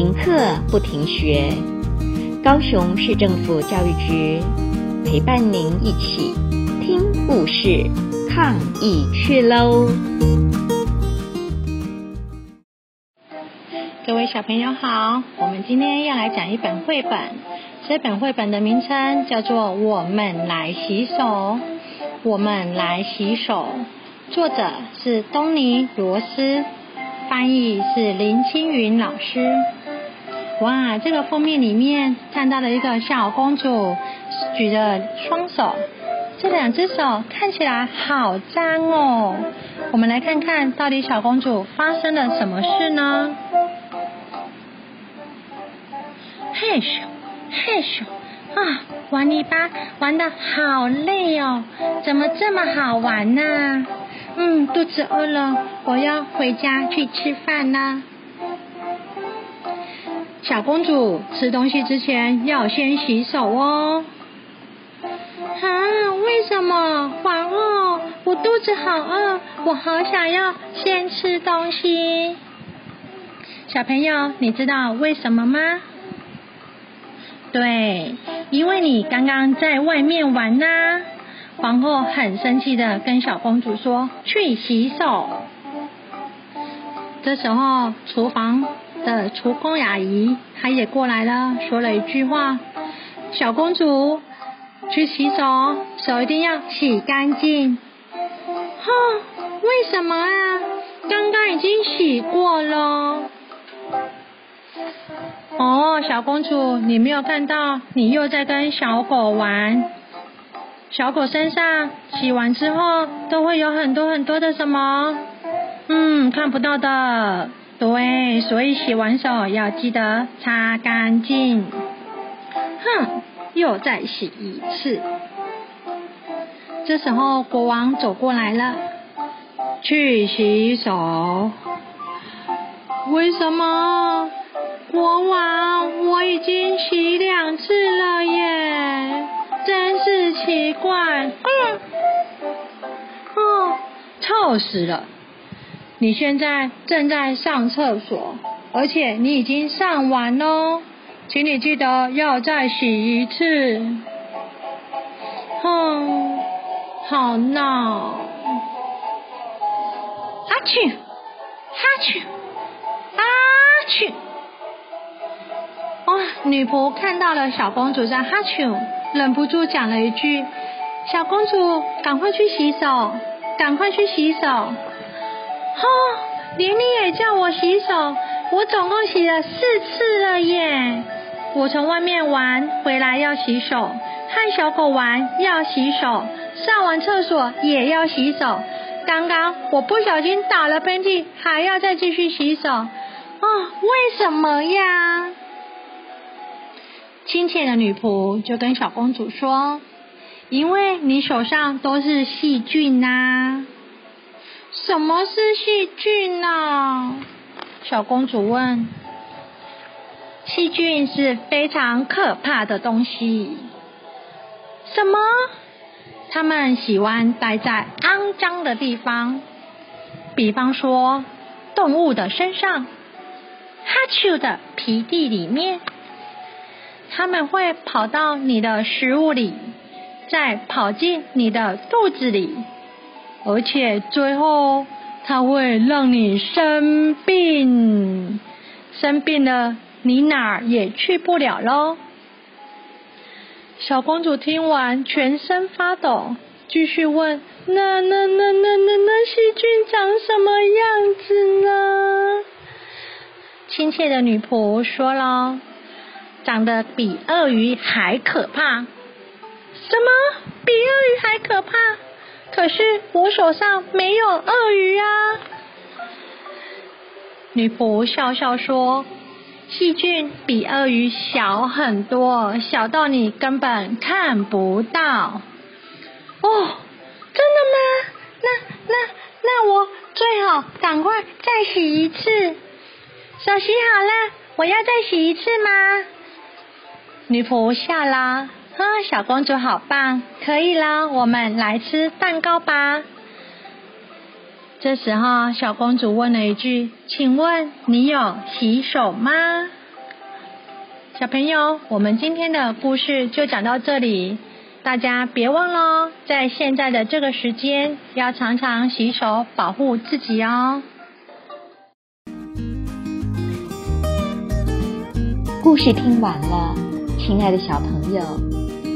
停课不停学，高雄市政府教育局陪伴您一起听故事、抗疫去喽！各位小朋友好，我们今天要来讲一本绘本，这本绘本的名称叫做《我们来洗手》，我们来洗手，作者是东尼罗斯。翻译是林青云老师。哇，这个封面里面看到了一个小公主举着双手，这两只手看起来好脏哦。我们来看看到底小公主发生了什么事呢？嘿咻嘿咻啊，玩泥巴玩得好累哦，怎么这么好玩呢？嗯，肚子饿了，我要回家去吃饭啦。小公主吃东西之前要先洗手哦。啊，为什么？皇后，我肚子好饿，我好想要先吃东西。小朋友，你知道为什么吗？对，因为你刚刚在外面玩呐。皇后很生气的跟小公主说：“去洗手。”这时候，厨房的厨工阿姨她也过来了，说了一句话：“小公主，去洗手，手一定要洗干净。”哈，为什么啊？刚刚已经洗过了。哦，小公主，你没有看到，你又在跟小狗玩。小狗身上洗完之后都会有很多很多的什么？嗯，看不到的。对，所以洗完手要记得擦干净。哼，又再洗一次。这时候国王走过来了，去洗手。为什么？国王，我已经洗两次了耶。真是奇怪，嗯，哦，臭死了！你现在正在上厕所，而且你已经上完喽，请你记得要再洗一次。哼，好闹！哈去，哈去，哈去！哇，女仆看到了小公主在哈去。忍不住讲了一句：“小公主，赶快去洗手，赶快去洗手。”哦，连你也叫我洗手，我总共洗了四次了耶！我从外面玩回来要洗手，和小狗玩要洗手，上完厕所也要洗手。刚刚我不小心打了喷嚏，还要再继续洗手。哦，为什么呀？亲切的女仆就跟小公主说：“因为你手上都是细菌呐。”“什么是细菌呢？”小公主问。“细菌是非常可怕的东西。”“什么？”“他们喜欢待在肮脏的地方，比方说动物的身上、哈啾的皮地里面。”他们会跑到你的食物里，再跑进你的肚子里，而且最后它会让你生病，生病了你哪儿也去不了喽。小公主听完全身发抖，继续问：那那那那那那细菌长什么样子呢？亲切的女仆说了。长得比鳄鱼还可怕？什么？比鳄鱼还可怕？可是我手上没有鳄鱼啊！女仆笑笑说：“细菌比鳄鱼小很多，小到你根本看不到。”哦，真的吗？那那那我最好赶快再洗一次。手洗好了，我要再洗一次吗？女仆笑啦，啊，小公主好棒，可以了，我们来吃蛋糕吧。这时候，小公主问了一句：“请问你有洗手吗？”小朋友，我们今天的故事就讲到这里，大家别忘了，在现在的这个时间要常常洗手，保护自己哦。故事听完了，亲爱的小朋友，